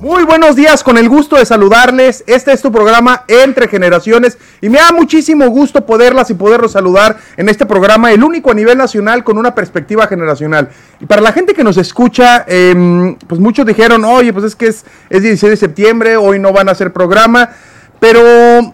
Muy buenos días, con el gusto de saludarles. Este es tu programa Entre Generaciones y me da muchísimo gusto poderlas y poderlos saludar en este programa, el único a nivel nacional con una perspectiva generacional. Y para la gente que nos escucha, em, pues muchos dijeron, oye, pues es que es 16 de septiembre, hoy no van a hacer programa. Pero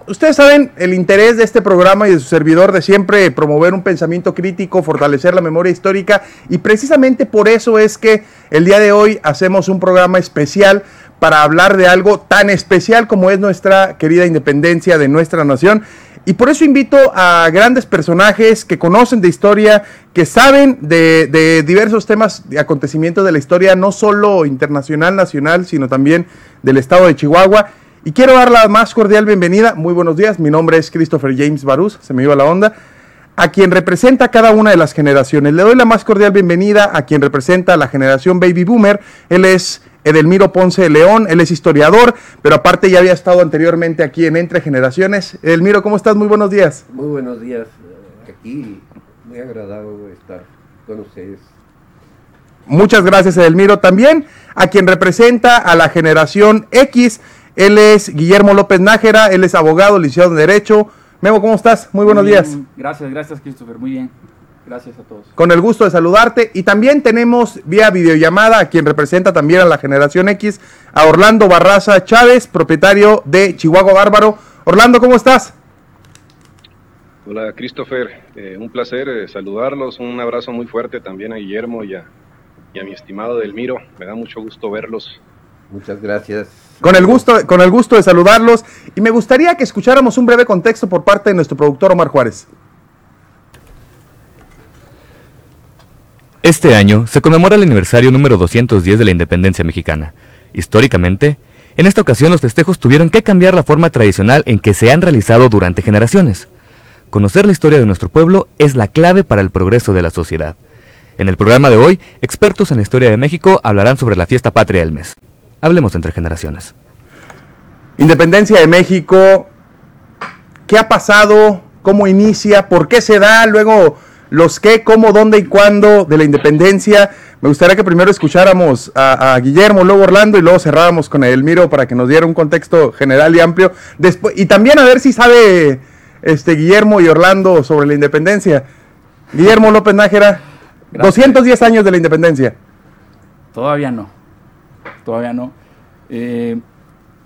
ustedes saben el interés de este programa y de su servidor de siempre promover un pensamiento crítico, fortalecer la memoria histórica y precisamente por eso es que el día de hoy hacemos un programa especial para hablar de algo tan especial como es nuestra querida independencia de nuestra nación. Y por eso invito a grandes personajes que conocen de historia, que saben de, diversos temas y acontecimientos de la historia, no solo internacional, nacional, sino también del estado de Chihuahua. Y quiero dar la más cordial bienvenida. Muy buenos días, mi nombre es Christopher James Barús, se me iba la onda. A quien representa cada una de las generaciones. Le doy la más cordial bienvenida a quien representa la generación Baby Boomer. Él es Edelmiro Ponce de León, él es historiador, pero aparte ya había estado anteriormente aquí en Entre Generaciones. Edelmiro, ¿cómo estás? Muy buenos días. Muy buenos días. Eh, aquí muy agradable estar con ustedes. Muchas gracias, Edelmiro. También a quien representa a la generación X, él es Guillermo López Nájera, él es abogado, licenciado en Derecho. Memo, ¿cómo estás? Muy buenos días. Gracias, gracias, Christopher. Muy bien. Gracias a todos. Con el gusto de saludarte. Y también tenemos vía videollamada a quien representa también a la generación X, a Orlando Barraza Chávez, propietario de Chihuahua Bárbaro. Orlando, ¿cómo estás? Hola, Christopher. Eh, un placer eh, saludarlos. Un abrazo muy fuerte también a Guillermo y a, y a mi estimado Delmiro. Me da mucho gusto verlos. Muchas gracias. Con el, gusto, con el gusto de saludarlos. Y me gustaría que escucháramos un breve contexto por parte de nuestro productor Omar Juárez. Este año se conmemora el aniversario número 210 de la independencia mexicana. Históricamente, en esta ocasión los festejos tuvieron que cambiar la forma tradicional en que se han realizado durante generaciones. Conocer la historia de nuestro pueblo es la clave para el progreso de la sociedad. En el programa de hoy, expertos en la historia de México hablarán sobre la fiesta patria del mes. Hablemos entre generaciones. Independencia de México, ¿qué ha pasado? ¿Cómo inicia? ¿Por qué se da? Luego los qué, cómo, dónde y cuándo de la independencia. Me gustaría que primero escucháramos a, Guillermo, luego Orlando y luego cerráramos con Elmiro para que nos diera un contexto general y amplio. Después, y también a ver si sabe este Guillermo y Orlando sobre la independencia. Guillermo López Nájera, 210 años de la independencia. Todavía no, todavía no. Eh,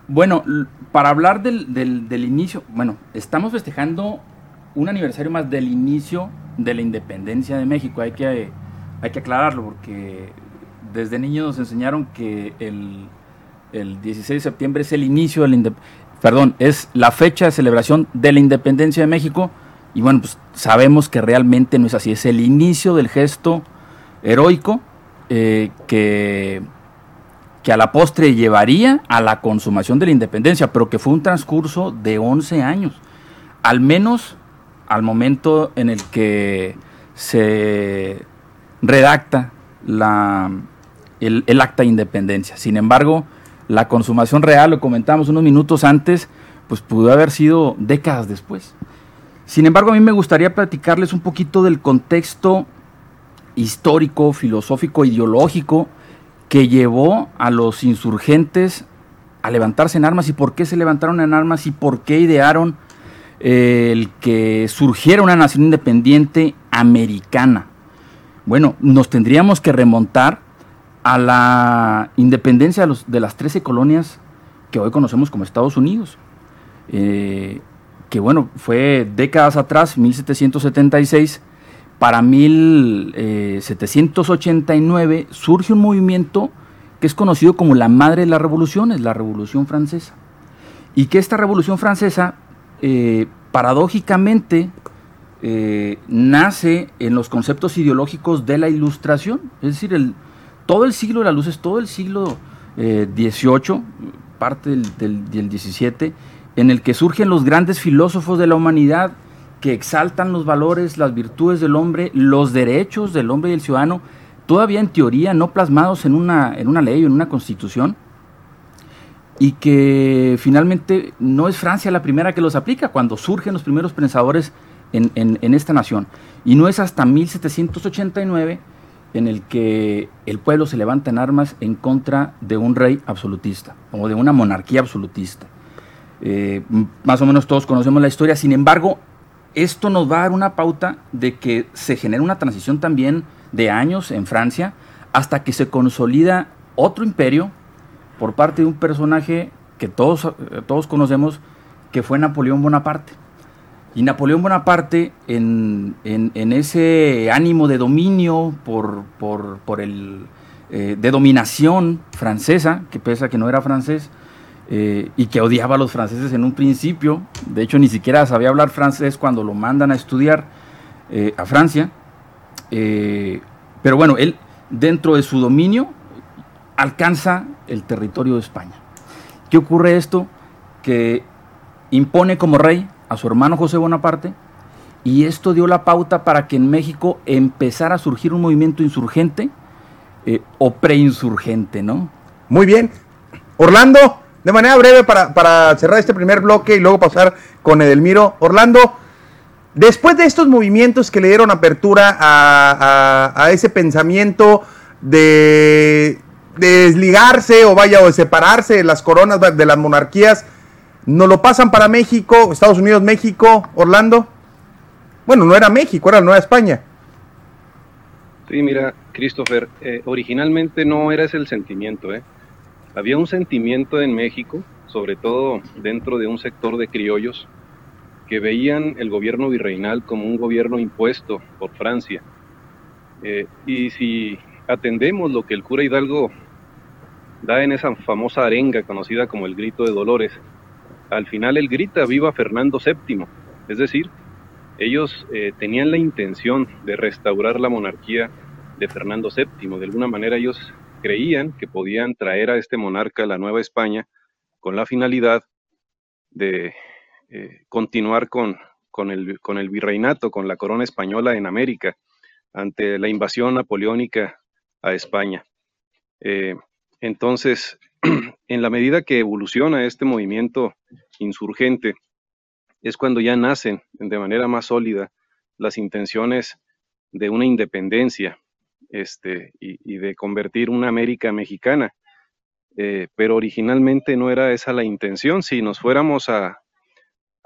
bueno, para hablar del, del inicio, bueno, estamos festejando un aniversario más del inicio de la independencia de México. Hay que, hay que aclararlo porque desde niños nos enseñaron que el, 16 de septiembre es el inicio de la perdón, es la fecha de celebración de la independencia de México. Y bueno, pues sabemos que realmente no es así. Es el inicio del gesto heroico eh, que, que a la postre llevaría a la consumación de la independencia, pero que fue un transcurso de 11 años. Al menos al momento en el que se redacta la, el, acta de independencia. Sin embargo, la consumación real, lo comentamos unos minutos antes, pues pudo haber sido décadas después. Sin embargo, a mí me gustaría platicarles un poquito del contexto histórico, filosófico, ideológico que llevó a los insurgentes a levantarse en armas y por qué se levantaron en armas y por qué idearon el que surgiera una nación independiente americana. Bueno, nos tendríamos que remontar a la independencia de las 13 colonias que hoy conocemos como Estados Unidos. Eh, que bueno, fue décadas atrás, 1776, para 1789 eh, surge un movimiento que es conocido como la madre de las revoluciones, la Revolución Francesa. Y que esta Revolución Francesa eh, paradójicamente eh, nace en los conceptos ideológicos de la ilustración, es decir, el, todo el siglo de la luz es todo el siglo XVIII, parte del, XVII, en el que surgen los grandes filósofos de la humanidad que exaltan los valores, las virtudes del hombre, los derechos del hombre y del ciudadano, todavía en teoría no plasmados en una, en una ley o en una constitución, y que finalmente no es Francia la primera que los aplica. Cuando surgen los primeros pensadores en, en esta nación. Y no es hasta 1789 en el que el pueblo se levanta en armas en contra de un rey absolutista o de una monarquía absolutista. Eh, más o menos todos conocemos la historia, sin embargo, esto nos va a dar una pauta de que se genera una transición también de años en Francia hasta que se consolida otro imperio por parte de un personaje que todos, eh, todos conocemos, que fue Napoleón Bonaparte. Y Napoleón Bonaparte, en, ese ánimo de dominio por, por, el, eh, de dominación francesa, que pese a que no era francés, eh, y que odiaba a los franceses en un principio, de hecho ni siquiera sabía hablar francés cuando lo mandan a estudiar eh, a Francia, pero bueno, él dentro de su dominio alcanza el territorio de España. ¿Qué ocurre esto? Que impone como rey a su hermano José Bonaparte y esto dio la pauta para que en México empezara a surgir un movimiento insurgente eh, o preinsurgente, ¿no? Muy bien. Orlando, de manera breve para, cerrar este primer bloque y luego pasar con Edelmiro. Orlando, después de estos movimientos que le dieron apertura a, ese pensamiento de, de, desligarse o vaya, o de separarse de las coronas de las monarquías, ¿No lo pasan para México, Estados Unidos, México, Orlando? Bueno, no era México, era Nueva España. Sí, mira, Christopher, eh, originalmente no era ese el sentimiento, ¿eh? Había un sentimiento en México, sobre todo dentro de un sector de criollos, que veían el gobierno virreinal como un gobierno impuesto por Francia. Eh, y si atendemos lo que el cura Hidalgo da en esa famosa arenga conocida como el grito de Dolores, al final él grita viva Fernando VII, es decir, ellos eh, tenían la intención de restaurar la monarquía de Fernando VII, de alguna manera ellos creían que podían traer a este monarca la Nueva España con la finalidad de eh, continuar con, con, el, con el virreinato, con la corona española en América, ante la invasión napoleónica a España. Eh, entonces, en la medida que evoluciona este movimiento insurgente, es cuando ya nacen de manera más sólida las intenciones de una independencia este, y, de convertir una América mexicana. Eh, pero originalmente no era esa la intención. Si nos fuéramos a,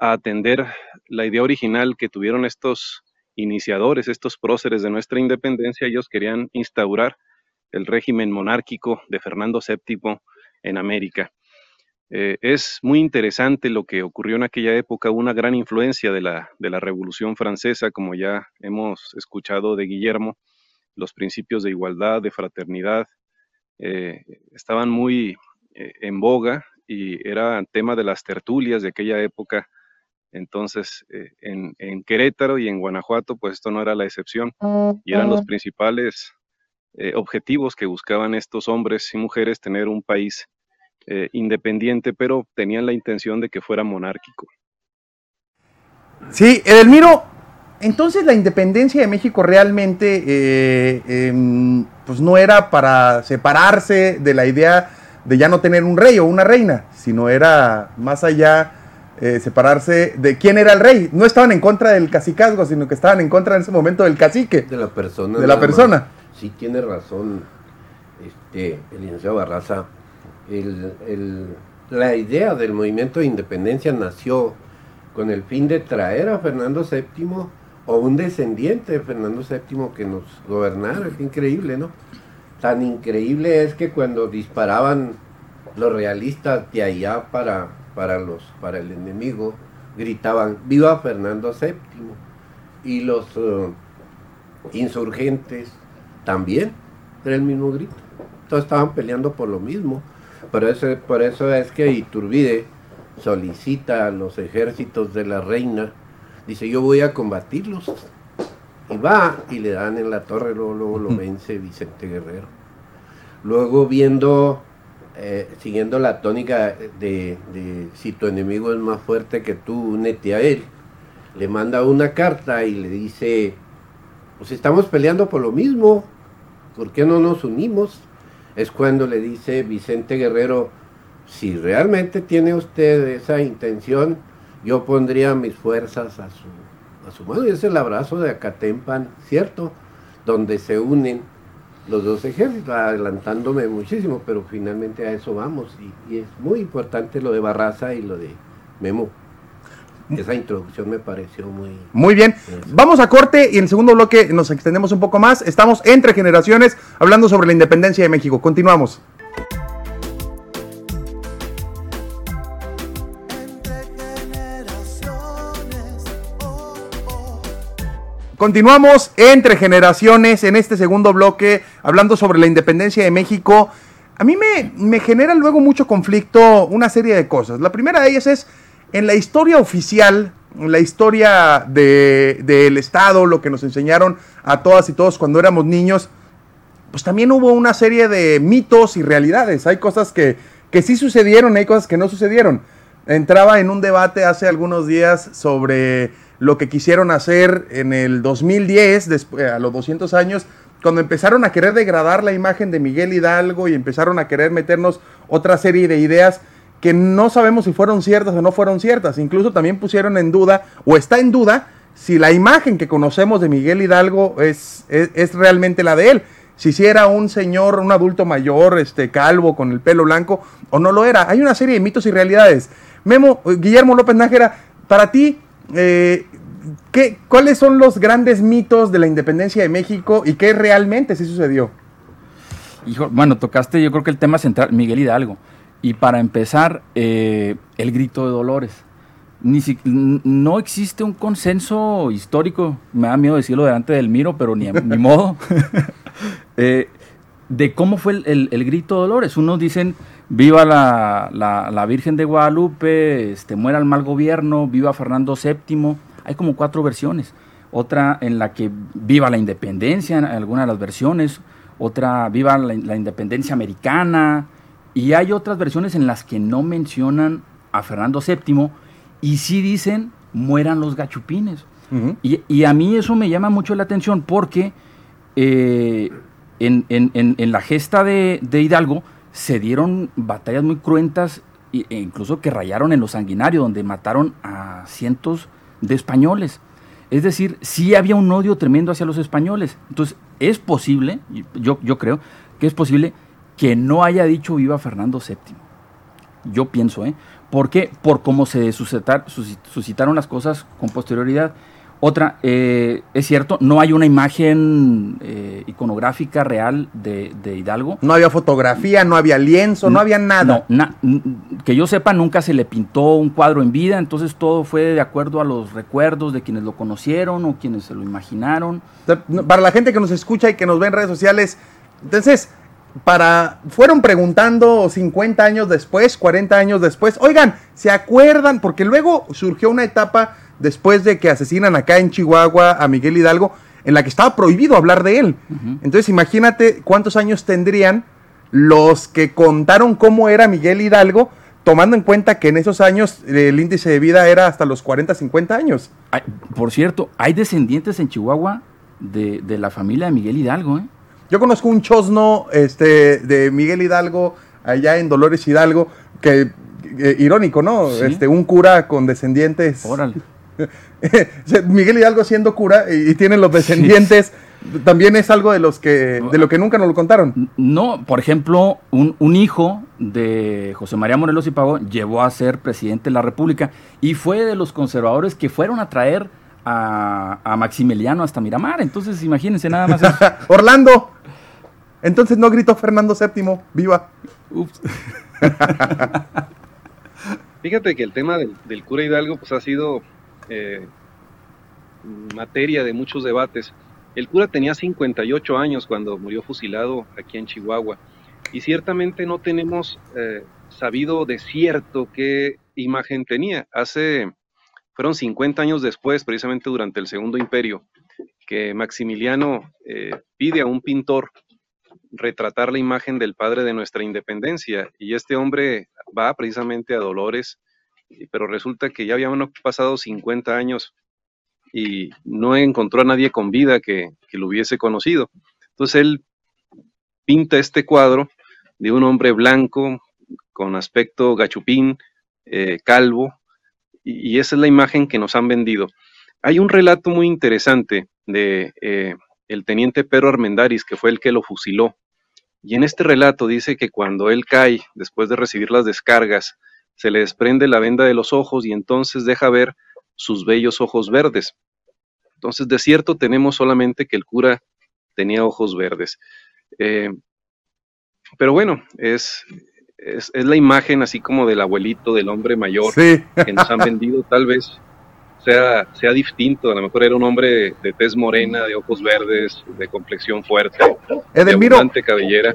atender la idea original que tuvieron estos iniciadores, estos próceres de nuestra independencia, ellos querían instaurar el régimen monárquico de Fernando VII en América. Eh, es muy interesante lo que ocurrió en aquella época, una gran influencia de la, de la Revolución Francesa, como ya hemos escuchado de Guillermo, los principios de igualdad, de fraternidad, eh, estaban muy eh, en boga y era tema de las tertulias de aquella época. Entonces, en, en, Querétaro y en Guanajuato, pues esto no era la excepción y eran los principales eh, objetivos que buscaban estos hombres y mujeres tener un país eh, independiente, pero tenían la intención de que fuera monárquico. Sí, Edelmiro, entonces la independencia de México realmente eh, em, pues no era para separarse de la idea de ya no tener un rey o una reina, sino era más allá separarse de quién era el rey. No estaban en contra del cacicazgo, sino que estaban en contra en ese momento del cacique. De la persona. De la persona sí tiene razón este, el licenciado Barraza. la idea del movimiento de independencia nació con el fin de traer a Fernando VII o un descendiente de Fernando VII que nos gobernara. Es increíble, ¿no? Tan increíble es que cuando disparaban los realistas de allá para, para, los, para el enemigo, gritaban, viva Fernando VII. Y los uh, insurgentes también era el mismo grito. Todos estaban peleando por lo mismo. Por eso, por eso es que Iturbide solicita a los ejércitos de la reina, dice yo voy a combatirlos. Y va y le dan en la torre, luego, lo vence Vicente Guerrero. Luego viendo, eh, siguiendo la tónica de, de, si tu enemigo es más fuerte que tú, únete a él, le manda una carta y le dice, pues estamos peleando por lo mismo, ¿por qué no nos unimos? Es cuando le dice Vicente Guerrero, si realmente tiene usted esa intención, yo pondría mis fuerzas a su, a su modo. Y es el abrazo de Acatempan, ¿cierto? Donde se unen los dos ejércitos, adelantándome muchísimo, pero finalmente a eso vamos. Y, y es muy importante lo de Barraza y lo de Memo. Esa introducción me pareció muy... Muy bien. Vamos a corte y en el segundo bloque nos extendemos un poco más. Estamos entre generaciones hablando sobre la independencia de México. Continuamos. Continuamos entre generaciones en este segundo bloque hablando sobre la independencia de México. A mí me, genera luego mucho conflicto una serie de cosas. La primera de ellas es en la historia oficial, en la historia del de, Estado, lo que nos enseñaron a todas y todos cuando éramos niños, pues también hubo una serie de mitos y realidades. Hay cosas que, que sí sucedieron, hay cosas que no sucedieron. Entraba en un debate hace algunos días sobre lo que quisieron hacer en el 2010, después, a los 200 años, cuando empezaron a querer degradar la imagen de Miguel Hidalgo y empezaron a querer meternos otra serie de ideas que no sabemos si fueron ciertas o no fueron ciertas. Incluso también pusieron en duda, o está en duda, si la imagen que conocemos de Miguel Hidalgo es, es, realmente la de él. Si si era un señor, un adulto mayor, este, calvo, con el pelo blanco, o no lo era. Hay una serie de mitos y realidades. Memo, Guillermo López Nájera, para ti, eh, ¿qué, ¿cuáles son los grandes mitos de la independencia de México y qué realmente sí sucedió? Hijo, bueno, tocaste yo creo que el tema central, Miguel Hidalgo. Y para empezar, eh, el grito de Dolores. Ni si, no existe un consenso histórico, me da miedo decirlo delante del Miro, pero ni, ni modo, eh, de cómo fue el, el, el, grito de Dolores. Unos dicen, viva la, la, la, Virgen de Guadalupe, este, muera el mal gobierno, viva Fernando VII. Hay como cuatro versiones. Otra en la que viva la independencia, en alguna de las versiones. Otra, viva la, la independencia americana, y hay otras versiones en las que no mencionan a Fernando VII y sí dicen mueran los gachupines. Uh -huh. y, y, a mí eso me llama mucho la atención porque eh, en, en, en, la gesta de, de, Hidalgo se dieron batallas muy cruentas e incluso que rayaron en lo sanguinario, donde mataron a cientos de españoles. Es decir, sí había un odio tremendo hacia los españoles. Entonces, es posible, yo, yo creo que es posible que no haya dicho viva Fernando VII. Yo pienso, ¿eh? ¿Por qué? Por cómo se suscitar, suscitaron las cosas con posterioridad. Otra, eh, es cierto, no hay una imagen eh, iconográfica real de, de, Hidalgo. No había fotografía, no había lienzo, no, no había nada. No, na, que yo sepa, nunca se le pintó un cuadro en vida, entonces todo fue de acuerdo a los recuerdos de quienes lo conocieron o quienes se lo imaginaron. Para la gente que nos escucha y que nos ve en redes sociales, entonces, para fueron preguntando 50 años después, 40 años después, oigan, ¿se acuerdan? Porque luego surgió una etapa después de que asesinan acá en Chihuahua a Miguel Hidalgo, en la que estaba prohibido hablar de él. Uh -huh. Entonces imagínate cuántos años tendrían los que contaron cómo era Miguel Hidalgo, tomando en cuenta que en esos años el índice de vida era hasta los 40, 50 años. Por cierto, hay descendientes en Chihuahua de, de la familia de Miguel Hidalgo, ¿eh? Yo conozco un chosno este, de Miguel Hidalgo, allá en Dolores Hidalgo, que eh, irónico, ¿no? ¿Sí? Este, un cura con descendientes. Órale. Miguel Hidalgo siendo cura y, y tiene los descendientes. Sí. También es algo de los que de lo que nunca nos lo contaron. No, por ejemplo, un, un hijo de José María Morelos y Pavón llevó a ser presidente de la República y fue de los conservadores que fueron a traer a, a Maximiliano hasta Miramar. Entonces, imagínense nada más. Orlando. Entonces no gritó Fernando VII, viva. Ups. Fíjate que el tema del, del, cura Hidalgo pues ha sido eh, materia de muchos debates. El cura tenía 58 años cuando murió fusilado aquí en Chihuahua y ciertamente no tenemos eh, sabido de cierto qué imagen tenía. Hace, fueron 50 años después, precisamente durante el Segundo Imperio, que Maximiliano eh, pide a un pintor retratar la imagen del padre de nuestra independencia. Y este hombre va precisamente a Dolores, pero resulta que ya habían pasado 50 años y no encontró a nadie con vida que, que lo hubiese conocido. Entonces él pinta este cuadro de un hombre blanco, con aspecto gachupín, eh, calvo, y, y, esa es la imagen que nos han vendido. hay un relato muy interesante de eh, el teniente Pedro Armendaris, que fue el que lo fusiló. Y en este relato dice que cuando él cae, después de recibir las descargas, se le desprende la venda de los ojos y entonces deja ver sus bellos ojos verdes. Entonces, de cierto, tenemos solamente que el cura tenía ojos verdes. Eh, pero bueno, es, es, la imagen así como del abuelito, del hombre mayor que nos han vendido, tal vez sea, sea distinto. A lo mejor era un hombre de tez morena, de ojos verdes, de complexión fuerte, de cabellera.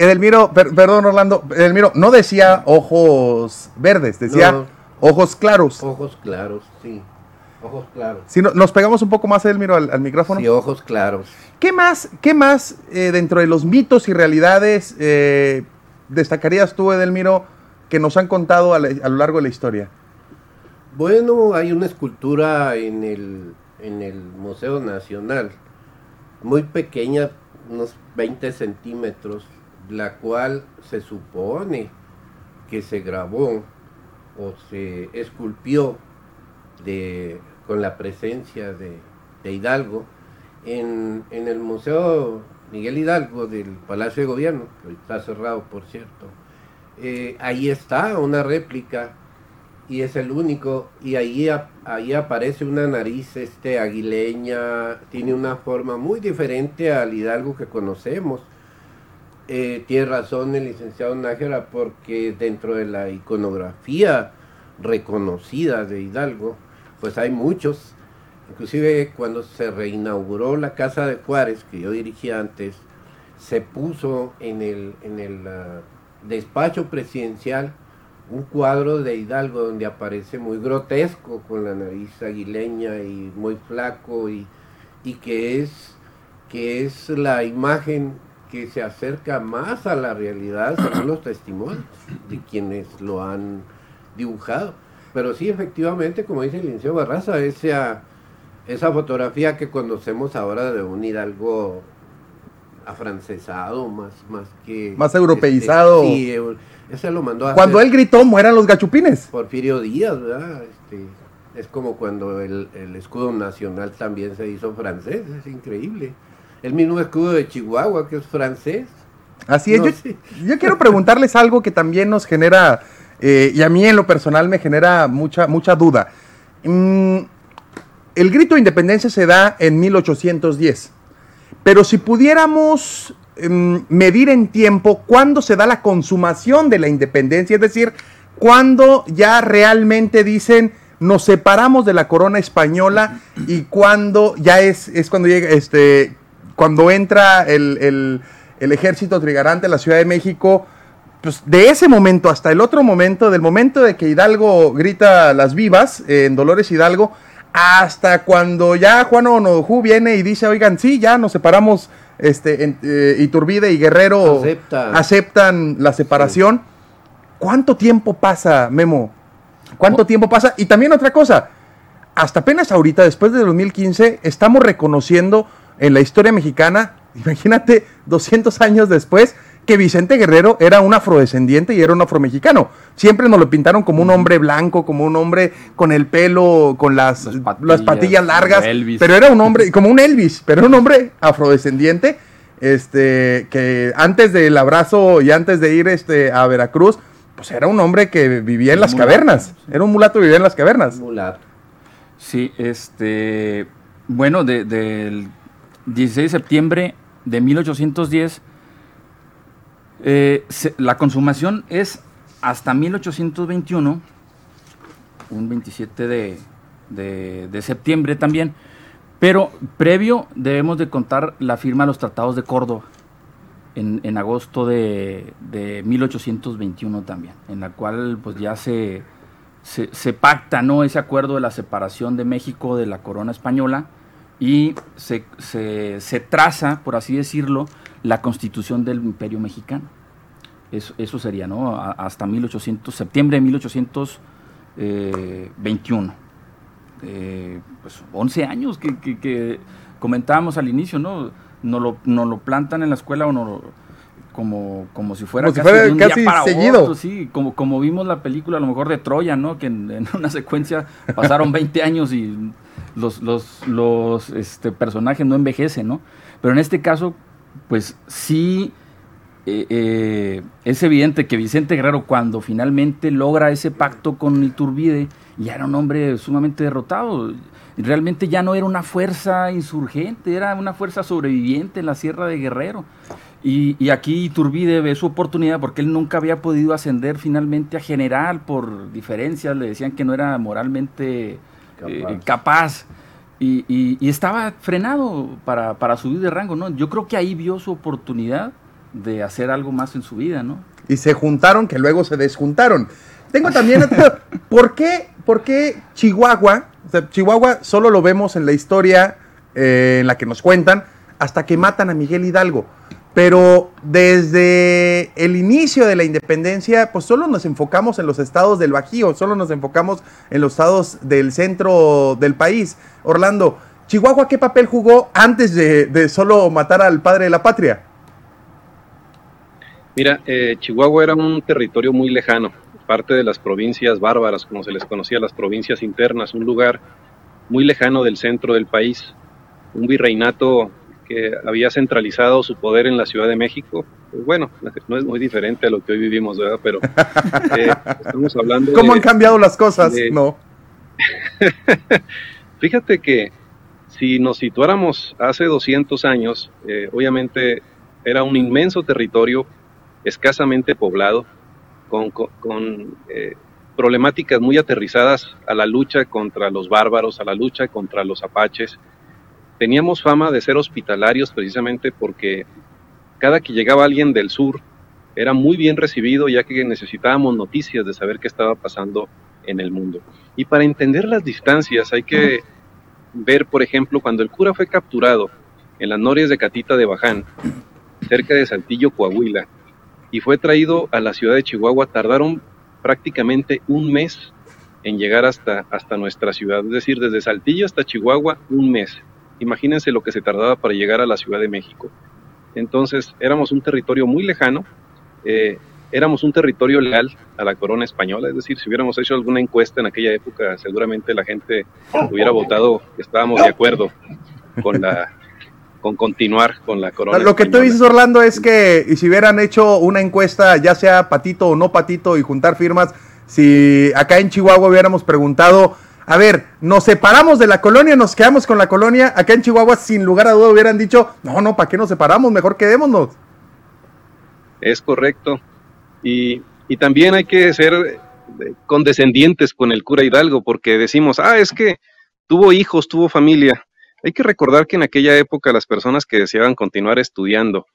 Edelmiro, perdón Orlando, Edelmiro, no decía ojos verdes, decía ojos claros. Ojos claros, sí. Ojos claros. Si nos pegamos un poco más, Edelmiro, al, al micrófono. Sí, ojos claros. ¿Qué más, qué más eh, dentro de los mitos y realidades eh, destacarías tú, Edelmiro, que nos han contado a, lo largo de la historia? Bueno, hay una escultura en el, en el Museo Nacional, muy pequeña, unos 20 centímetros, la cual se supone que se grabó o se esculpió con la presencia de, Hidalgo en, en, el Museo Miguel Hidalgo del Palacio de Gobierno, que está cerrado por cierto. Eh, ahí está una réplica y es el único y ahí, ahí aparece una nariz este aguileña, tiene una forma muy diferente al Hidalgo que conocemos. Eh, tiene razón el licenciado Nájera porque dentro de la iconografía reconocida de Hidalgo, pues hay muchos. Inclusive cuando se reinauguró la Casa de Juárez, que yo dirigía antes, se puso en el, en el ah, despacho presidencial un cuadro de Hidalgo donde aparece muy grotesco con la nariz aguileña y muy flaco y, y que es que es la imagen que se acerca más a la realidad según los testimonios de quienes lo han dibujado. Pero sí, efectivamente, como dice el licenciado Barraza, esa, esa fotografía que conocemos ahora de un Hidalgo afrancesado, más, más que... Más europeizado. Este, sí, ese lo mandó a Cuando él gritó, mueran los gachupines. Porfirio Díaz, ¿verdad? Este, es como cuando el, escudo nacional también se hizo francés, es increíble. El mismo escudo de Chihuahua, que es francés. Así es, yo, quiero preguntarles algo que también nos genera, eh, y a mí en lo personal me genera mucha, mucha duda. Mm, el grito de independencia se da en 1810, pero si pudiéramos Em, medir en tiempo cuándo se da la consumación de la independencia, es decir, cuándo ya realmente dicen nos separamos de la corona española y cuando ya es, es cuando llega, este, cuando entra el, ejército trigarante a la Ciudad de México, pues de ese momento hasta el otro momento, del momento de que Hidalgo grita las vivas en Dolores Hidalgo, hasta cuando ya Juan Onojú viene y dice, oigan, sí, ya nos separamos este, eh, Iturbide y Guerrero aceptan la separación. ¿Cuánto tiempo pasa, Memo? ¿Cuánto tiempo pasa? Y también otra cosa, hasta apenas ahorita, después de 2015, estamos reconociendo en la historia mexicana, imagínate, 200 años después, que Vicente Guerrero era un afrodescendiente y era un afromexicano. Siempre nos lo pintaron como un hombre blanco, como un hombre con el pelo, con las, las patillas, largas. Pero era un hombre, como un Elvis, pero era un hombre afrodescendiente. Este, que antes del abrazo y antes de ir este, a Veracruz, pues era un hombre que vivía en las cavernas. Era un mulato que vivía en las cavernas. Mulato. Sí, este. Bueno, del 16 de septiembre de 1810 eh, la consumación es hasta 1821, un 27 de, septiembre también, pero previo debemos de contar la firma de los tratados de Córdoba en, agosto de, 1821 también, en la cual pues ya se, se, pacta ¿no? ese acuerdo de la separación de México de la corona española y se, se traza, por así decirlo, la constitución del imperio mexicano. Eso, eso sería, ¿no? hasta 1800, septiembre de 1821. Eh, pues 11 años que, que, comentábamos al inicio, ¿no? Nos lo, no lo plantan en la escuela o no como, como si fuera casi, seguido. sí, como, como vimos la película a lo mejor de Troya, ¿no? Que en, una secuencia pasaron 20 años y los, los, los este, personajes no envejecen, ¿no? Pero en este caso, pues sí eh, eh, es evidente que Vicente Guerrero cuando finalmente logra ese pacto con Iturbide, ya era un hombre sumamente derrotado. Realmente ya no era una fuerza insurgente, era una fuerza sobreviviente en la Sierra de Guerrero. Y, aquí Iturbide ve su oportunidad porque él nunca había podido ascender finalmente a general por diferencias, le decían que no era moralmente eh, capaz. Y, estaba frenado para, para subir de rango, ¿no? Yo creo que ahí vio su oportunidad de hacer algo más en su vida, ¿no? Y se juntaron, que luego se desjuntaron. Tengo también ¿por qué, por qué Chihuahua? Chihuahua solo lo vemos en la historia eh, en la que nos cuentan hasta que matan a Miguel Hidalgo. Pero desde el inicio de la independencia, pues solo nos enfocamos en los estados del Bajío, solo nos enfocamos en los estados del centro del país. Orlando, Chihuahua, ¿qué papel jugó antes de, de solo matar al padre de la patria? Mira, eh, Chihuahua era un territorio muy lejano, parte de las provincias bárbaras, como se les conocía, las provincias internas, un lugar muy lejano del centro del país, un virreinato que había centralizado su poder en la Ciudad de México. Pues bueno, no es muy diferente a lo que hoy vivimos, ¿verdad? Pero eh, estamos hablando. ¿Cómo han cambiado las cosas? no. Fíjate que si nos situáramos hace 200 años, eh, obviamente era un inmenso territorio escasamente poblado, con, eh, problemáticas muy aterrizadas a la lucha contra los bárbaros, a la lucha contra los apaches. Teníamos fama de ser hospitalarios precisamente porque cada que llegaba alguien del sur era muy bien recibido ya que necesitábamos noticias de saber qué estaba pasando en el mundo. Y para entender las distancias hay que ver, por ejemplo, cuando el cura fue capturado en las norias de Catita de Baján, cerca de Saltillo, Coahuila, y fue traído a la ciudad de Chihuahua. Tardaron prácticamente un mes en llegar hasta, hasta nuestra ciudad, es decir, desde Saltillo hasta Chihuahua, un mes. Imagínense lo que se tardaba para llegar a la Ciudad de México. Entonces, éramos un territorio muy lejano, eh, éramos un territorio leal a la corona española, es decir, si hubiéramos hecho alguna encuesta en aquella época, seguramente la gente hubiera votado que estábamos de acuerdo con la, con continuar con la corona. Lo que tú dices, Orlando, es que si hubieran hecho una encuesta, ya sea patito o no patito, y juntar firmas, si acá en Chihuahua hubiéramos preguntado, a ver, nos separamos de la colonia, nos quedamos con la colonia, acá en Chihuahua, sin lugar a duda, hubieran dicho, no, no, ¿para qué nos separamos? Mejor quedémonos. Es correcto. Y, y también hay que ser eh, condescendientes con el cura Hidalgo, porque decimos, ah, es que tuvo hijos, tuvo familia hay que recordar que en aquella época las personas que deseaban continuar estudiando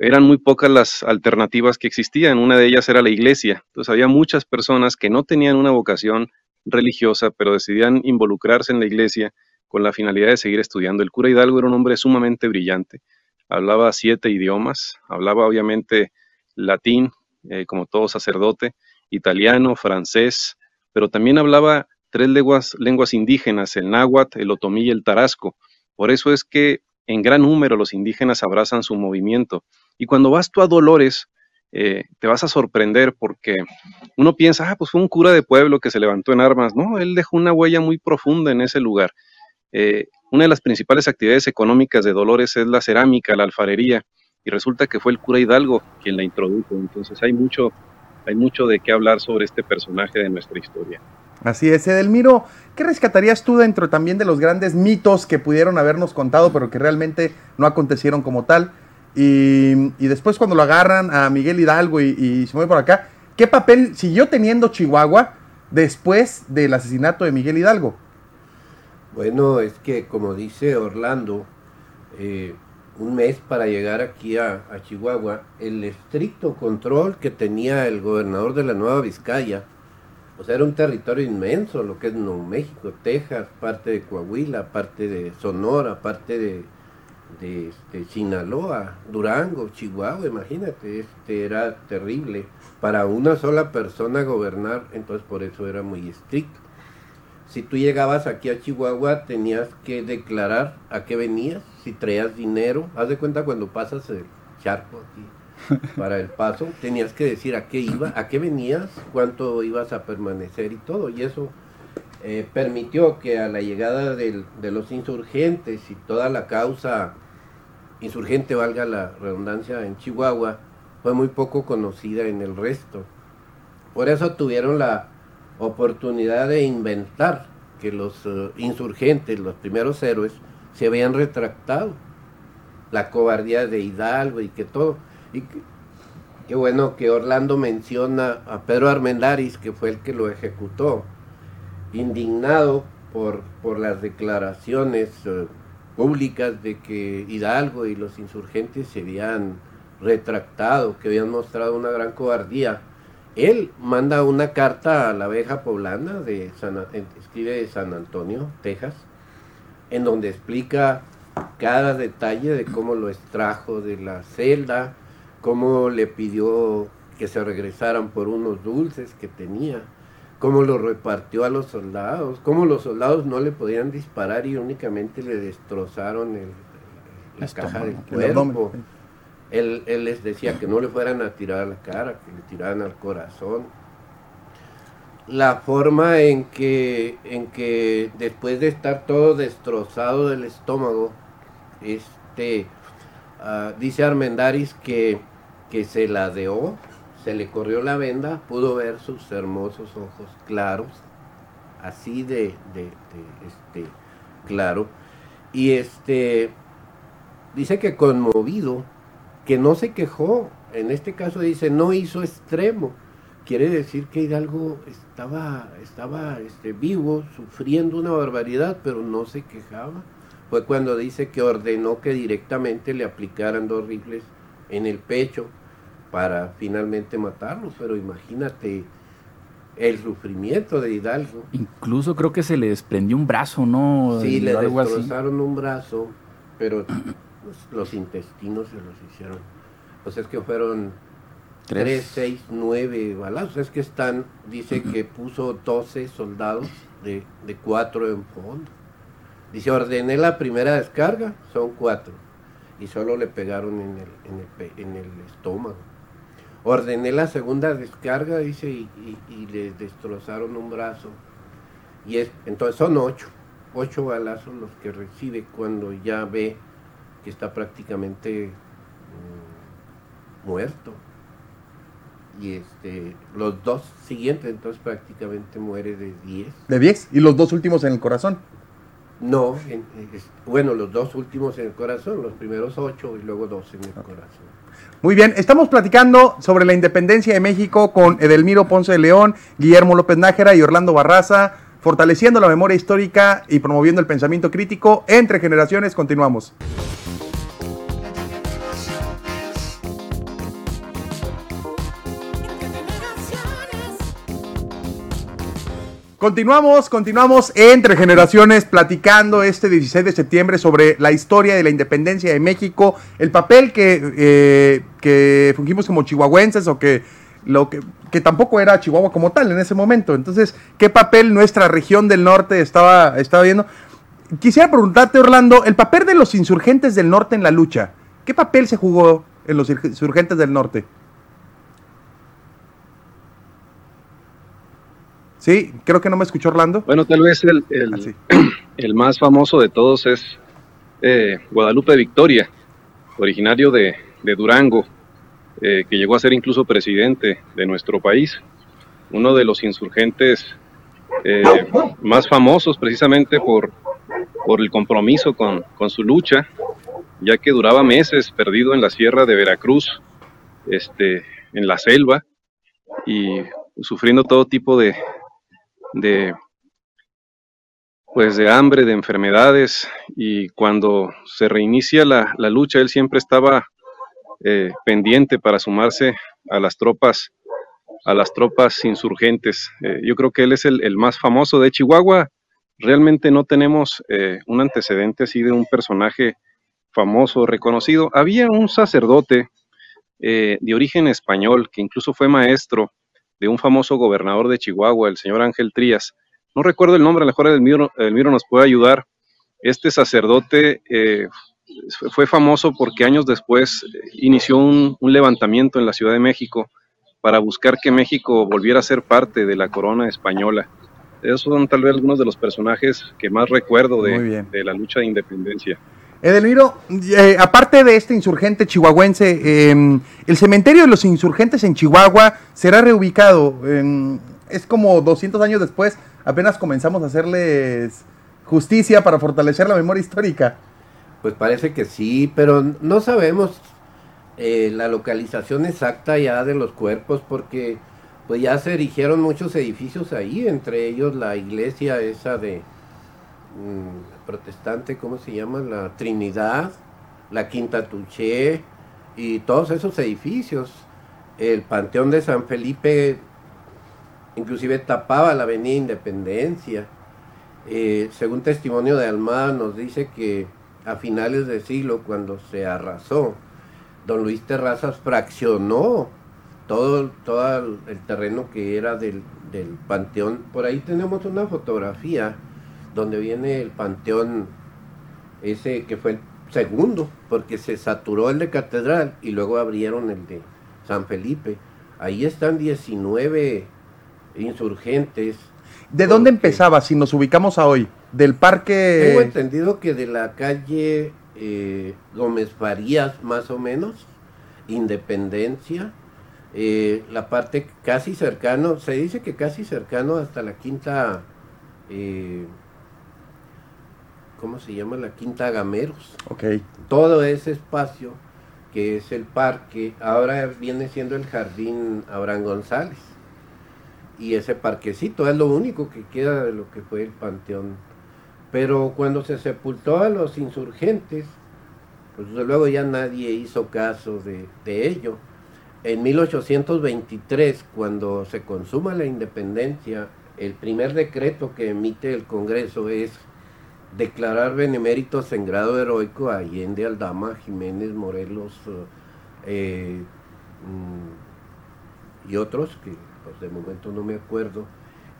eran muy pocas las alternativas que existían. Una de ellas era la iglesia. Entonces había muchas personas que no tenían una vocación religiosa, pero decidían involucrarse en la iglesia con la finalidad de seguir estudiando. El cura Hidalgo era un hombre sumamente brillante. Hablaba siete idiomas, hablaba obviamente latín, eh, como todo sacerdote, italiano, francés, pero también hablaba tres lenguas, lenguas indígenas, el náhuatl, el otomí y el tarasco. Por eso es que en gran número los indígenas abrazan su movimiento. Y cuando vas tú a Dolores, eh, te vas a sorprender porque uno piensa, ah, pues fue un cura de pueblo que se levantó en armas. No, él dejó una huella muy profunda en ese lugar. Eh, una de las principales actividades económicas de Dolores es la cerámica, la alfarería, y resulta que fue el cura Hidalgo quien la introdujo. Entonces hay mucho, hay mucho de qué hablar sobre este personaje de nuestra historia. Así es, Edelmiro, ¿qué rescatarías tú dentro también de los grandes mitos que pudieron habernos contado, pero que realmente no acontecieron como tal? Y, después cuando lo agarran a Miguel Hidalgo y, se mueve por acá, ¿qué papel siguió teniendo Chihuahua después del asesinato de Miguel Hidalgo? Bueno, es que como dice Orlando, eh, un mes para llegar aquí a, a Chihuahua, el estricto control que tenía el gobernador de la Nueva Vizcaya, o sea, era un territorio inmenso, lo que es Nuevo México, Texas, parte de Coahuila, parte de Sonora, parte de, de, este, Sinaloa, Durango, Chihuahua, imagínate, este era terrible. Para una sola persona gobernar, entonces por eso era muy estricto. Si tú llegabas aquí a Chihuahua, tenías que declarar a qué venías, si traías dinero. Haz de cuenta cuando pasas el charco aquí para el paso, tenías que decir a qué iba, a qué venías, cuánto ibas a permanecer y todo. Y eso eh, permitió que a la llegada de los insurgentes y toda la causa insurgente, valga la redundancia, en Chihuahua, fue muy poco conocida en el resto. Por eso tuvieron la oportunidad de inventar que los eh, insurgentes, los primeros héroes, se habían retractado. La cobardía de Hidalgo y que todo. Y qué bueno que Orlando menciona a Pedro Armendáriz, que fue el que lo ejecutó, indignado por, por las declaraciones eh, públicas de que Hidalgo y los insurgentes se habían retractado, que habían mostrado una gran cobardía. Él manda una carta a la abeja poblana de San, escribe de San Antonio, Texas, en donde explica cada detalle de cómo lo extrajo de la celda, cómo le pidió que se regresaran por unos dulces que tenía, cómo lo repartió a los soldados, cómo los soldados no le podían disparar y únicamente le destrozaron el, la caja del cuerpo. Él, él, les decía que no le fueran a tirar a la cara, que le tiraran al corazón. La forma en que, en que después de estar todo destrozado del estómago, este, uh, dice Armendaris que, que se ladeó, se le corrió la venda, pudo ver sus hermosos ojos claros, así de, este, claro, y este, dice que conmovido, que no se quejó, en este caso dice, no hizo extremo. Quiere decir que Hidalgo estaba, estaba este, vivo, sufriendo una barbaridad, pero no se quejaba. Fue cuando dice que ordenó que directamente le aplicaran dos rifles en el pecho para finalmente matarlo. Pero imagínate el sufrimiento de Hidalgo. Incluso creo que se le desprendió un brazo, ¿no? Sí, le destrozaron un brazo, pero los, intestinos se los hicieron. Pues es que fueron 3, 6, 9 balazos. Es que están, dice que puso 12 soldados de, de 4 en fondo. Dice, ordené la primera descarga, son 4. Y solo le pegaron en el, en el, en el estómago. Ordené la segunda descarga, dice, y, y, le destrozaron un brazo. Y es, entonces son 8. 8 balazos los que recibe cuando ya ve que está prácticamente mm, muerto. Y este, los dos siguientes, entonces prácticamente muere de 10. ¿De 10? ¿Y los dos últimos en el corazón? No, bueno, los dos últimos en el corazón, los primeros ocho y luego dos en el corazón. Muy bien, estamos platicando sobre la independencia de México con Edelmiro Ponce de León, Guillermo López Nájera y Orlando Barraza, fortaleciendo la memoria histórica y promoviendo el pensamiento crítico entre generaciones. Continuamos. Continuamos, continuamos entre generaciones platicando este 16 de septiembre sobre la historia de la independencia de México, el papel que, eh, que fungimos como chihuahuenses o que lo que, que, tampoco era Chihuahua como tal en ese momento. Entonces, ¿qué papel nuestra región del norte estaba, estaba viendo? Quisiera preguntarte, Orlando, el papel de los insurgentes del norte en la lucha. ¿Qué papel se jugó en los insurgentes del norte? Sí, creo que no me escuchó Orlando. Bueno, tal vez el, el, ah, más famoso de todos es eh, Guadalupe Victoria, originario de, Durango, eh, que llegó a ser incluso presidente de nuestro país, uno de los insurgentes eh, más famosos precisamente por, por el compromiso con, con, su lucha, ya que duraba meses perdido en la sierra de Veracruz, este, en la selva, y sufriendo todo tipo de, de pues de hambre, de enfermedades y cuando se reinicia la, lucha él siempre estaba eh, pendiente para sumarse a las tropas a las tropas insurgentes. Eh, yo creo que él es el, más famoso de Chihuahua. Realmente no tenemos eh, un antecedente así de un personaje famoso, reconocido. Había un sacerdote de origen español que incluso fue maestro de un famoso gobernador de Chihuahua, el señor Ángel Trías. No recuerdo el nombre, a lo mejor el Miro nos puede ayudar. Este sacerdote eh, fue famoso porque años después eh, inició un, levantamiento en la Ciudad de México para buscar que México volviera a ser parte de la corona española. Esos son tal vez algunos de los personajes que más recuerdo de la lucha de independencia. Edelmiro, eh, aparte de este insurgente chihuahuense, eh, el cementerio de los insurgentes en Chihuahua será reubicado. es como 200 años después, apenas comenzamos a hacerles justicia para fortalecer la memoria histórica. Pues parece que sí, pero no sabemos eh, la localización exacta ya de los cuerpos porque pues ya se erigieron muchos edificios ahí, entre ellos la iglesia esa de mm, protestante, ¿cómo se llama? La Trinidad, la Quinta Tuché y todos esos edificios. El Panteón de San Felipe inclusive tapaba la Avenida Independencia. Eh, según testimonio de Almada nos dice que a finales del siglo, cuando se arrasó, don Luis Terrazas fraccionó todo, todo el terreno que era del, del panteón. Por ahí tenemos una fotografía donde viene el panteón ese que fue el segundo, porque se saturó el de Catedral y luego abrieron el de San Felipe. Ahí están 19 insurgentes. ¿De dónde empezaba si nos ubicamos a hoy? Del Tengo parque... entendido que de la calle eh, Gómez Farías, más o menos, Independencia, eh, la parte casi cercano, se dice que casi cercano hasta la quinta, eh, ¿cómo se llama? La quinta Gameros. Ok. Todo ese espacio que es el parque, ahora viene siendo el jardín Abraham González. Y ese parquecito es lo único que queda de lo que fue el panteón. Pero cuando se sepultó a los insurgentes, pues desde luego ya nadie hizo caso de, de ello. En 1823, cuando se consuma la independencia, el primer decreto que emite el Congreso es declarar beneméritos en grado heroico a Allende, Aldama, Jiménez, Morelos eh, mm, y otros que pues, de momento no me acuerdo.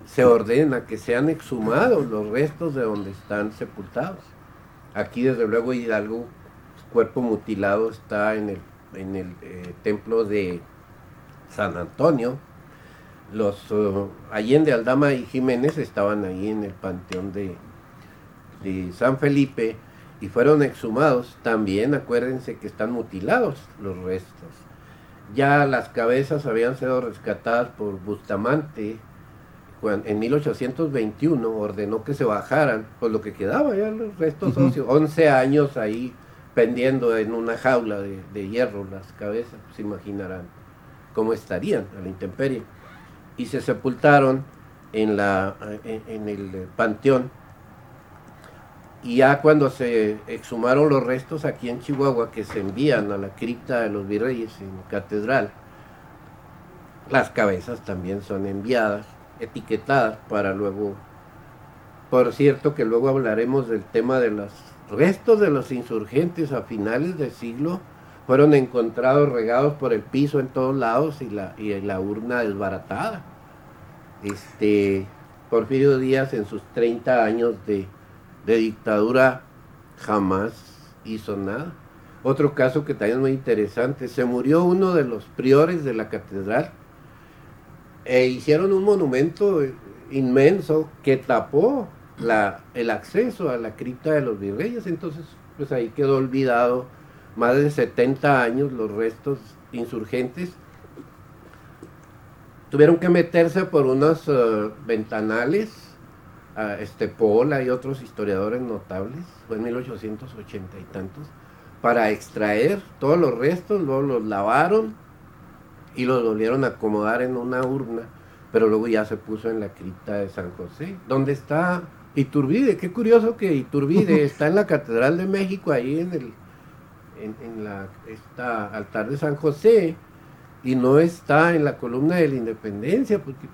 Se ordena que sean exhumados los restos de donde están sepultados. Aquí desde luego Hidalgo, cuerpo mutilado, está en el, en el eh, templo de San Antonio. Los eh, Allende, Aldama y Jiménez estaban ahí en el panteón de, de San Felipe y fueron exhumados. También acuérdense que están mutilados los restos. Ya las cabezas habían sido rescatadas por Bustamante. En 1821 ordenó que se bajaran, pues lo que quedaba ya los restos óseos, 11 años ahí pendiendo en una jaula de, de hierro las cabezas, se imaginarán cómo estarían a la intemperie. Y se sepultaron en, la, en, en el panteón. Y ya cuando se exhumaron los restos aquí en Chihuahua, que se envían a la cripta de los virreyes en Catedral, las cabezas también son enviadas, etiquetadas para luego... Por cierto que luego hablaremos del tema de los restos de los insurgentes a finales del siglo fueron encontrados regados por el piso en todos lados y la, y la urna desbaratada. Este, Porfirio Díaz en sus 30 años de, de dictadura jamás hizo nada. Otro caso que también es muy interesante, se murió uno de los priores de la catedral e hicieron un monumento inmenso que tapó la, el acceso a la cripta de los virreyes, entonces pues ahí quedó olvidado más de 70 años los restos insurgentes. Tuvieron que meterse por unos eh, ventanales, a este Pola y otros historiadores notables, fue en 1880 y tantos, para extraer todos los restos, luego los lavaron y los volvieron a acomodar en una urna, pero luego ya se puso en la cripta de San José, donde está Iturbide. Qué curioso que Iturbide está en la Catedral de México, ahí en el en, en la esta altar de San José, y no está en la columna de la Independencia, porque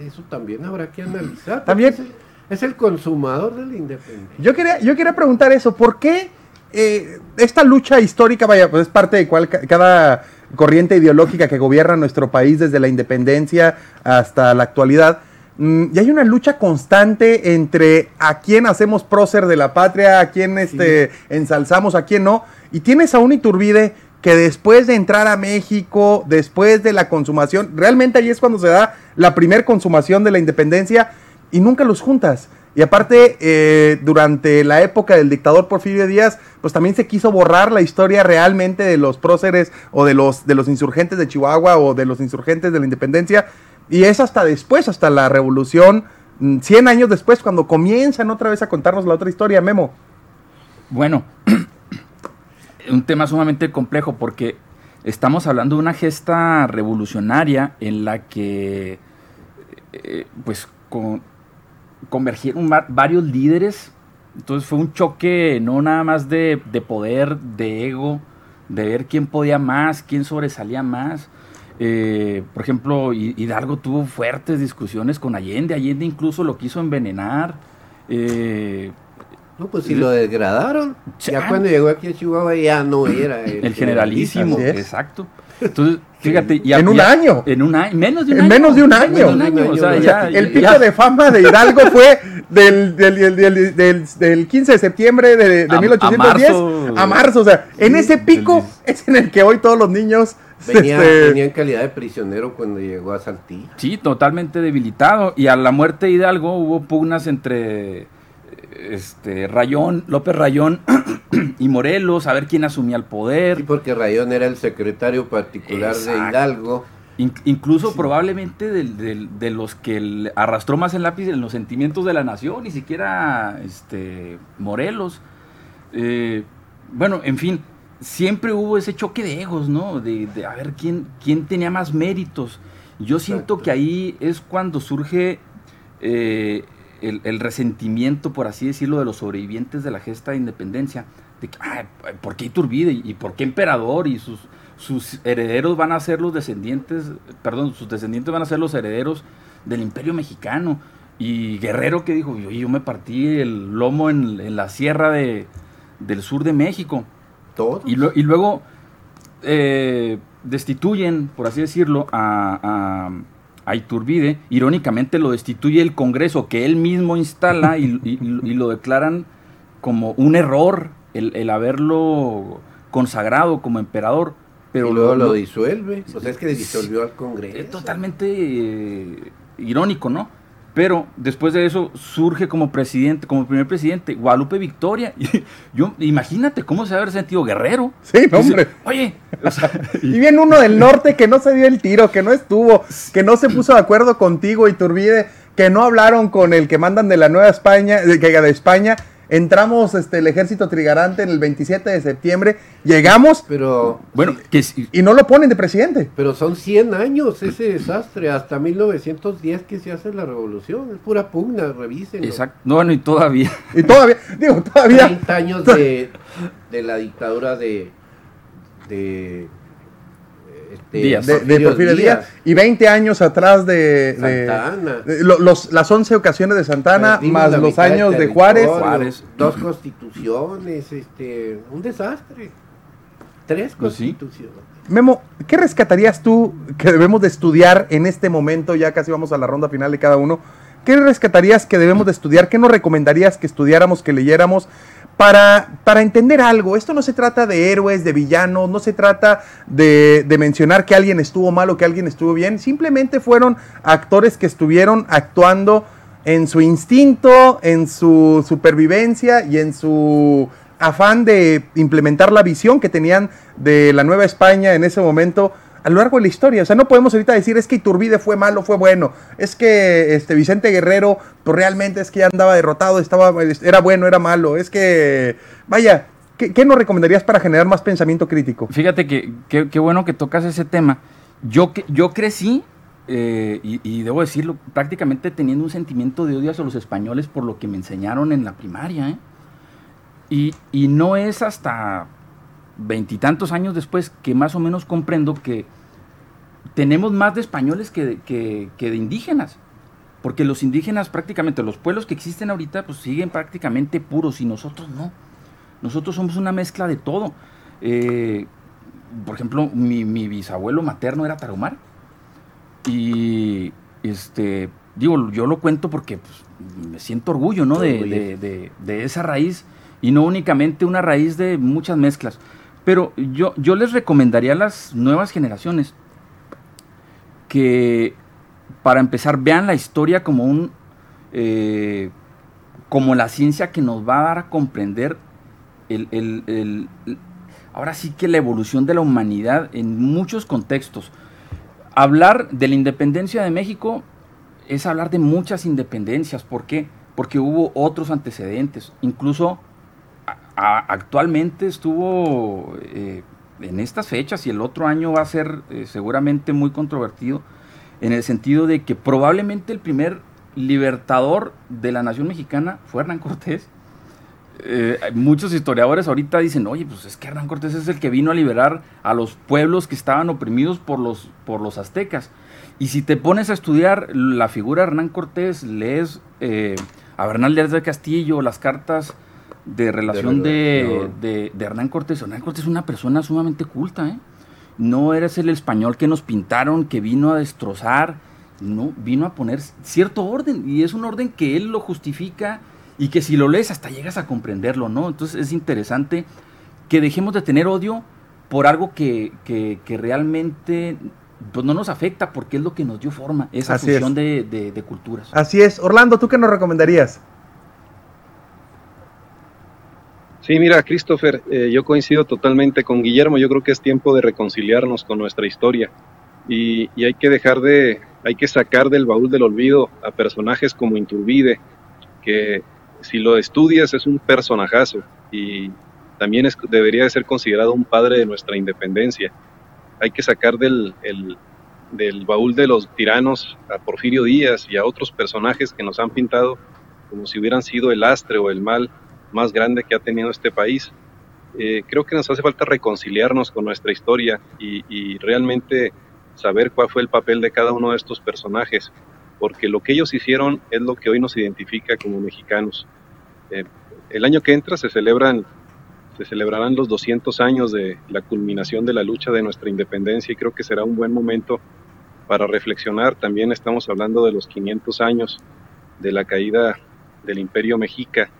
eso también habrá que analizar. También- es el, es el consumador de la independencia. Yo quería, yo quería preguntar eso, ¿por qué eh, esta lucha histórica, vaya, pues es parte de cual, ca- cada corriente ideológica que gobierna nuestro país desde la independencia hasta la actualidad? mm, y hay una lucha constante entre a quién hacemos prócer de la patria, a quién este, ensalzamos, a quién no. Y tienes a un Iturbide que después de entrar a México, después de la consumación, realmente ahí es cuando se da la primer consumación de la independencia, y nunca los juntas. Y aparte, eh, durante la época del dictador Porfirio Díaz, pues también se quiso borrar la historia realmente de los próceres o de los, de los insurgentes de Chihuahua o de los insurgentes de la independencia. Y es hasta después, hasta la revolución, 100 mm, años después, cuando comienzan otra vez a contarnos la otra historia, Memo. Bueno, un tema sumamente complejo porque estamos hablando de una gesta revolucionaria en la que, eh, pues, con, convergieron varios líderes. Entonces fue un choque no nada más de, poder, de ego, de ver quién podía más, quién sobresalía más. Eh, por ejemplo, Hidalgo tuvo fuertes discusiones con Allende. Allende incluso lo quiso envenenar. Eh, no, pues si lo degradaron. Ya cuando llegó aquí a Chihuahua ya no era el, generalísimo. Exacto. Entonces, fíjate, en un año. En un año, menos de un en año. Menos de un año. el pico de fama de Hidalgo fue del, del, del, 15 de septiembre de, de 1810 a marzo. O sea, en ese pico es en el que hoy todos los niños Venía, este, en calidad de prisionero cuando llegó a Saltillo. Sí, totalmente debilitado. Y a la muerte de Hidalgo hubo pugnas entre este Rayón, López Rayón y Morelos, a ver quién asumía el poder. Sí, porque Rayón era el secretario particular de Hidalgo. incluso probablemente de, los que arrastró más el lápiz en los sentimientos de la nación, ni siquiera este, Morelos. Eh, bueno, en fin, siempre hubo ese choque de egos, ¿no? De, a ver quién, quién tenía más méritos. Yo siento que ahí es cuando surge eh, el, resentimiento, por así decirlo, de los sobrevivientes de la gesta de independencia. De que, ¿por qué Iturbide? ¿Y por qué Emperador? Y sus, sus herederos van a ser los descendientes, perdón, sus descendientes van a ser los herederos del imperio mexicano. Y Guerrero que dijo, yo, yo me partí el lomo en, la sierra de, del sur de México. ¿Todo? Y, y luego eh, destituyen, por así decirlo, a a Iturbide, irónicamente lo destituye el Congreso que él mismo instala y, lo declaran como un error el, haberlo consagrado como emperador. Pero y luego lo, disuelve, o sea, es que disolvió al Congreso. Es totalmente eh, irónico, ¿no? Pero después de eso surge como presidente, como primer presidente, Guadalupe Victoria. Y yo, imagínate cómo se haber sentido guerrero. Sí, hombre. Oye. y viene uno del norte que no se dio el tiro, que no estuvo, que no se puso de acuerdo contigo y Turbide, que no hablaron con el que mandan de la Nueva España, de, de España, entramos este, el ejército trigarante en el 27 de septiembre, llegamos, pero bueno, y no lo ponen de presidente. Pero son 100 años ese desastre, hasta 1910 que se hace la revolución, es pura pugna, revisen. Exacto, no, bueno, y todavía. Y todavía, digo, todavía. 30 años de, de la dictadura de, de de, Porfirio Díaz. y 20 años atrás de, los, las 11 ocasiones de Santana, más los años de Juárez. Dos constituciones, este, un desastre. Tres pues constituciones. Memo, ¿qué rescatarías tú que debemos de estudiar en este momento? Ya casi vamos a la ronda final de cada uno. ¿Qué rescatarías que debemos de estudiar? ¿Qué nos recomendarías que estudiáramos, que leyéramos? Para, para entender algo. Esto no se trata de héroes, de villanos, no se trata de, de, mencionar que alguien estuvo mal o que alguien estuvo bien. Simplemente fueron actores que estuvieron actuando en su instinto, en su supervivencia y en su afán de implementar la visión que tenían de la Nueva España en ese momento a lo largo de la historia. O sea, no podemos ahorita decir es que Iturbide fue malo, fue bueno. Es que este Vicente Guerrero, pues realmente es que ya andaba derrotado, estaba, era bueno, era malo. Es que, vaya, ¿qué, nos recomendarías para generar más pensamiento crítico? Fíjate que qué bueno que tocas ese tema. Yo, yo crecí, eh, y, debo decirlo, prácticamente teniendo un sentimiento de odio hacia los españoles por lo que me enseñaron en la primaria. ¿eh? Y, y no es hasta veintitantos años después que más o menos comprendo que tenemos más de españoles que, de indígenas. Porque los indígenas prácticamente, los pueblos que existen ahorita, pues siguen prácticamente puros y nosotros no. Nosotros somos una mezcla de todo. Eh, por ejemplo, mi, bisabuelo materno era tarahumar. Y este, digo, yo lo cuento porque pues, me siento orgullo, ¿no? de, esa raíz. Y no únicamente una raíz de muchas mezclas. Pero yo, yo les recomendaría a las nuevas generaciones que, para empezar, vean la historia como un, eh, como la ciencia que nos va a dar a comprender el, ahora sí que la evolución de la humanidad en muchos contextos. Hablar de la independencia de México es hablar de muchas independencias. ¿Por qué? Porque hubo otros antecedentes. Incluso actualmente estuvo eh, en estas fechas y el otro año va a ser eh, seguramente muy controvertido en el sentido de que probablemente el primer libertador de la nación mexicana fue Hernán Cortés. Eh, muchos historiadores ahorita dicen, oye, pues es que Hernán Cortés es el que vino a liberar a los pueblos que estaban oprimidos por los, por los aztecas. Y si te pones a estudiar la figura de Hernán Cortés, lees a Bernal de Castillo, las cartas de relación de, de, de, Hernán Cortés. Hernán Cortés es una persona sumamente culta, ¿eh? No eres el español que nos pintaron, que vino a destrozar, no, vino a poner cierto orden, y es un orden que él lo justifica y que si lo lees hasta llegas a comprenderlo, ¿no? Entonces es interesante que dejemos de tener odio por algo que, que, realmente pues, no nos afecta porque es lo que nos dio forma, esa fusión de, de, culturas. Así es. Orlando, ¿tú qué nos recomendarías? Sí, mira, Christopher, eh, yo coincido totalmente con Guillermo. Yo creo que es tiempo de reconciliarnos con nuestra historia y, hay que dejar de, hay que sacar del baúl del olvido a personajes como Inturbide, que si lo estudias es un personajazo y también debería de ser considerado un padre de nuestra independencia. Hay que sacar del, del baúl de los tiranos a Porfirio Díaz y a otros personajes que nos han pintado como si hubieran sido el astre o el mal más grande que ha tenido este país. Eh, creo que nos hace falta reconciliarnos con nuestra historia y, realmente saber cuál fue el papel de cada uno de estos personajes, porque lo que ellos hicieron es lo que hoy nos identifica como mexicanos. Eh, el año que entra se celebran se celebrarán los 200 años de la culminación de la lucha de nuestra independencia y creo que será un buen momento para reflexionar. También estamos hablando de los 500 años de la caída del imperio mexica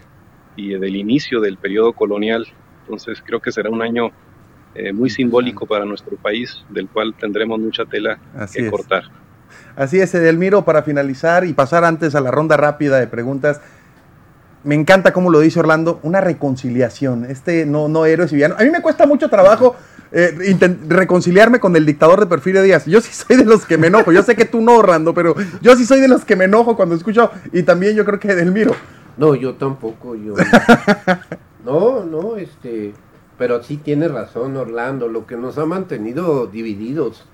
y del inicio del periodo colonial. Entonces creo que será un año eh, muy simbólico para nuestro país, del cual tendremos mucha tela que cortar. Así es, Edelmiro, para finalizar y pasar antes a la ronda rápida de preguntas. Me encanta cómo lo dice Orlando, una reconciliación, este no, no héroes y villanos. A mí me cuesta mucho trabajo eh, reconciliarme con el dictador de Porfirio Díaz. Yo sí soy de los que me enojo, yo sé que tú no, Orlando, pero yo sí soy de los que me enojo cuando escucho, y también yo creo que Edelmiro, no, yo tampoco, yo. no, no, este. Pero sí tiene razón, Orlando. Lo que nos ha mantenido divididos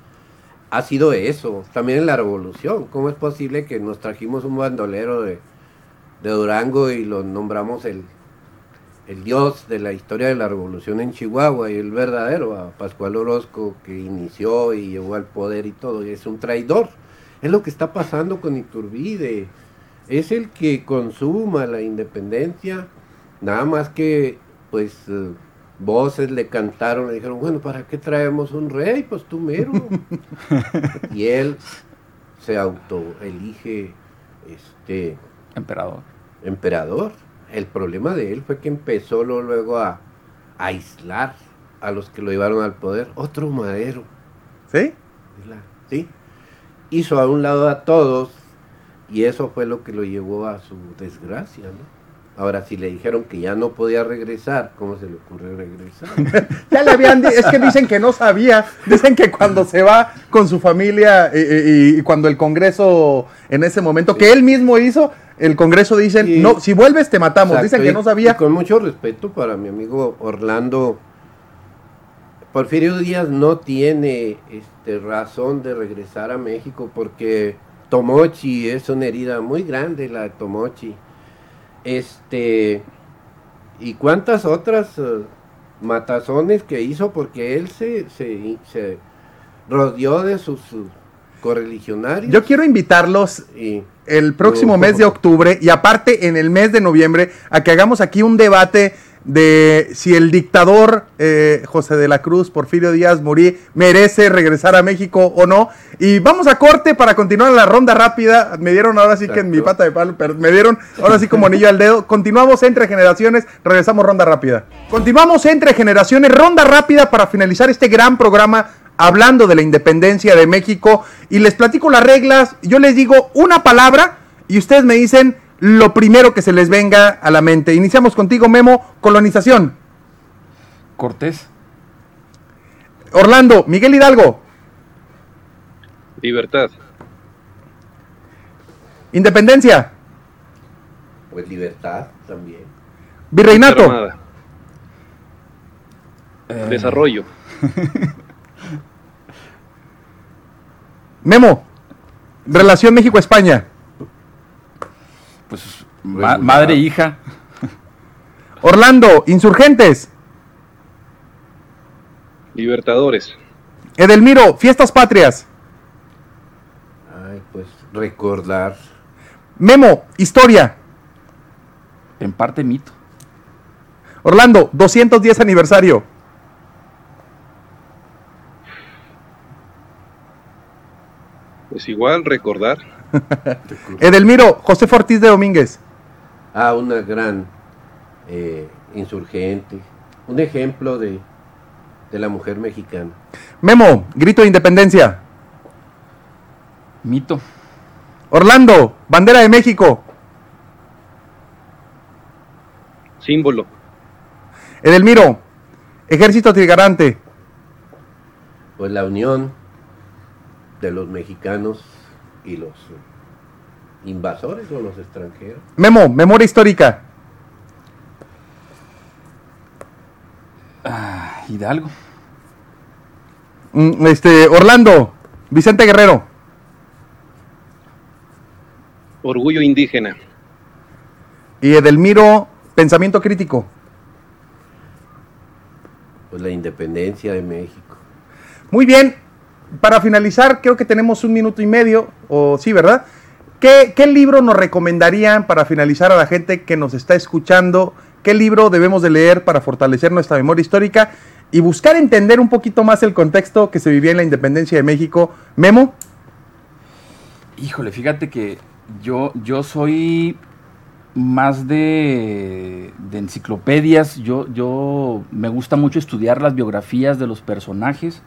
ha sido eso. También en la revolución. ¿Cómo es posible que nos trajimos un bandolero de, Durango y lo nombramos el, el dios de la historia de la revolución en Chihuahua y el verdadero, a Pascual Orozco, que inició y llegó al poder y todo, y es un traidor. Es lo que está pasando con Iturbide es el que consuma la independencia, nada más que pues eh, voces le cantaron, le dijeron, bueno, ¿para qué traemos un rey? Pues tú mero. y él se autoelige este emperador. Emperador. El problema de él fue que empezó luego a, aislar a los que lo llevaron al poder. Otro madero. ¿Sí? Sí. Hizo a un lado a todos y eso fue lo que lo llevó a su desgracia, ¿no? Ahora, si le dijeron que ya no podía regresar, ¿cómo se le ocurre regresar? ya le habían es que dicen que no sabía, dicen que cuando se va con su familia eh, eh, y, cuando el Congreso en ese momento que él mismo hizo, el Congreso dicen, no, si vuelves te matamos, dicen que no sabía. con mucho respeto para mi amigo Orlando, Porfirio Díaz no tiene este, razón de regresar a México porque Tomochi es una herida muy grande la de Tomochi. Este y cuántas otras eh, matazones que hizo porque él se, se, rodeó de sus, correligionarios. Yo quiero invitarlos el próximo mes de octubre y aparte en el mes de noviembre a que hagamos aquí un debate de si el dictador eh, José de la Cruz, Porfirio Díaz Murí, merece regresar a México o no. Y vamos a corte para continuar la ronda rápida. Me dieron ahora sí que en mi pata de palo, pero me dieron ahora sí como anillo al dedo. Continuamos entre generaciones, regresamos ronda rápida. Continuamos entre generaciones, ronda rápida para finalizar este gran programa hablando de la independencia de México. Y les platico las reglas. Yo les digo una palabra y ustedes me dicen lo primero que se les venga a la mente. Iniciamos contigo, Memo, colonización. Cortés. Orlando, Miguel Hidalgo. Libertad. Independencia. Pues libertad también. Virreinato. Eh, Desarrollo. Memo. Relación México-España. Pues ma- madre e hija. Orlando, Insurgentes. Libertadores. Edelmiro, Fiestas Patrias. Ay, pues recordar. Memo, Historia. En parte mito. Orlando, 210 aniversario. Pues igual recordar. Edelmiro, José Ortiz de Domínguez. Ah, una gran eh, insurgente. Un ejemplo de, de la mujer mexicana. Memo, Grito de Independencia. Mito. Orlando, Bandera de México. Símbolo. Edelmiro, Ejército Trigarante. Pues la unión de los mexicanos y los invasores o los extranjeros. Memo, Memoria Histórica. Ah, Hidalgo. Mm, Este, Orlando, Vicente Guerrero. Orgullo indígena. Y Edelmiro, Pensamiento Crítico. Pues la independencia de México. Muy bien, para finalizar, creo que tenemos un minuto y medio, o sí, ¿verdad? ¿Qué, libro nos recomendarían para finalizar a la gente que nos está escuchando? ¿Qué libro debemos de leer para fortalecer nuestra memoria histórica y buscar entender un poquito más el contexto que se vivía en la independencia de México? Memo, Híjole, fíjate que yo, yo soy más de, de enciclopedias. Yo, yo me gusta mucho estudiar las biografías de los personajes.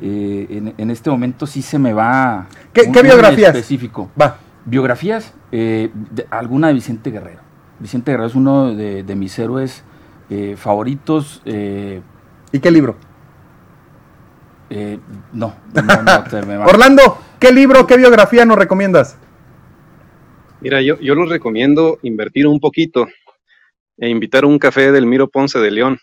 Eh, en, en este momento sí se me va. ¿Qué- un- qué biografías? Específico. va. Biografías, eh, de- alguna de Vicente Guerrero. Vicente Guerrero es uno de, de mis héroes eh, favoritos. eh, ¿Y qué libro? eh, no, no, no, te me va. Orlando, ¿qué libro, qué biografía nos recomiendas? Mira, yo, yo les recomiendo invertir un poquito e invitar un café del Miro Ponce de León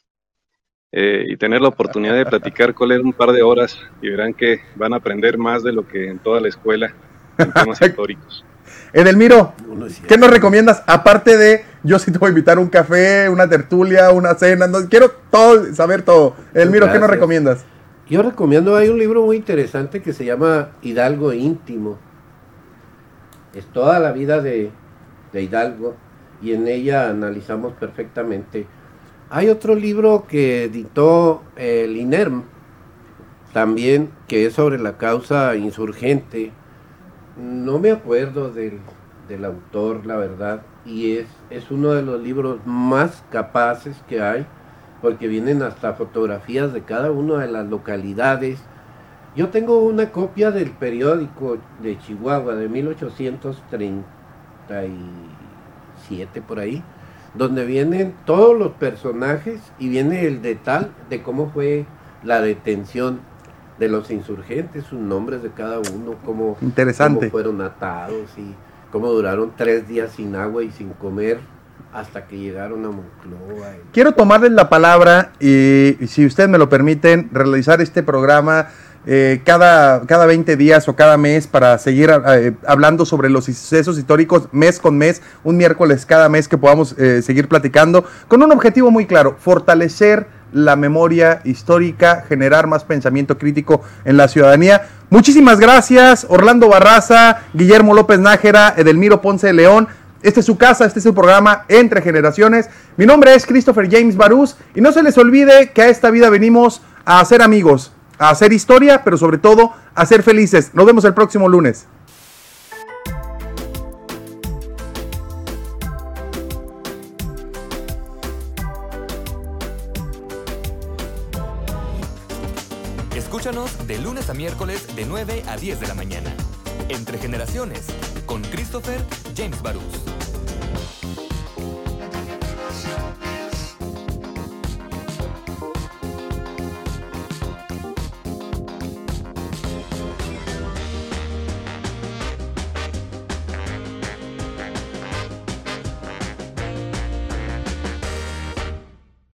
eh, y tener la oportunidad de platicar con él un par de horas y verán que van a aprender más de lo que en toda la escuela en temas históricos. Edelmiro, ¿qué nos recomiendas? Aparte de, yo sí te voy a invitar a un café, una tertulia, una cena, no, quiero todo, saber todo. Edelmiro, ¿qué nos recomiendas? Yo recomiendo, hay un libro muy interesante que se llama Hidalgo Íntimo. Es toda la vida de, de Hidalgo y en ella analizamos perfectamente. Hay otro libro que editó el INERM, también, que es sobre la causa insurgente. No me acuerdo del, del autor, la verdad, y es, es uno de los libros más capaces que hay porque vienen hasta fotografías de cada una de las localidades. Yo tengo una copia del periódico de Chihuahua de 1837 por ahí, donde vienen todos los personajes y viene el detalle de cómo fue la detención de los insurgentes, sus nombres de cada uno, cómo, Interesante. cómo fueron atados y cómo duraron tres días sin agua y sin comer hasta que llegaron a Moncloa. Quiero tomarles la palabra y, y si ustedes me lo permiten, realizar este programa eh, cada, cada 20 días o cada mes para seguir eh, hablando sobre los sucesos históricos mes con mes, un miércoles cada mes que podamos eh, seguir platicando, con un objetivo muy claro, fortalecer la memoria histórica, generar más pensamiento crítico en la ciudadanía. Muchísimas gracias, Orlando Barraza, Guillermo López Nájera, Edelmiro Ponce de León. Este es su casa, este es su programa Entre Generaciones. Mi nombre es Christopher James Barús y no se les olvide que a esta vida venimos a hacer amigos, a hacer historia, pero sobre todo a ser felices. Nos vemos el próximo lunes. Escúchanos de lunes a miércoles de 9 a 10 de la mañana. Entre generaciones, con Christopher James Barús.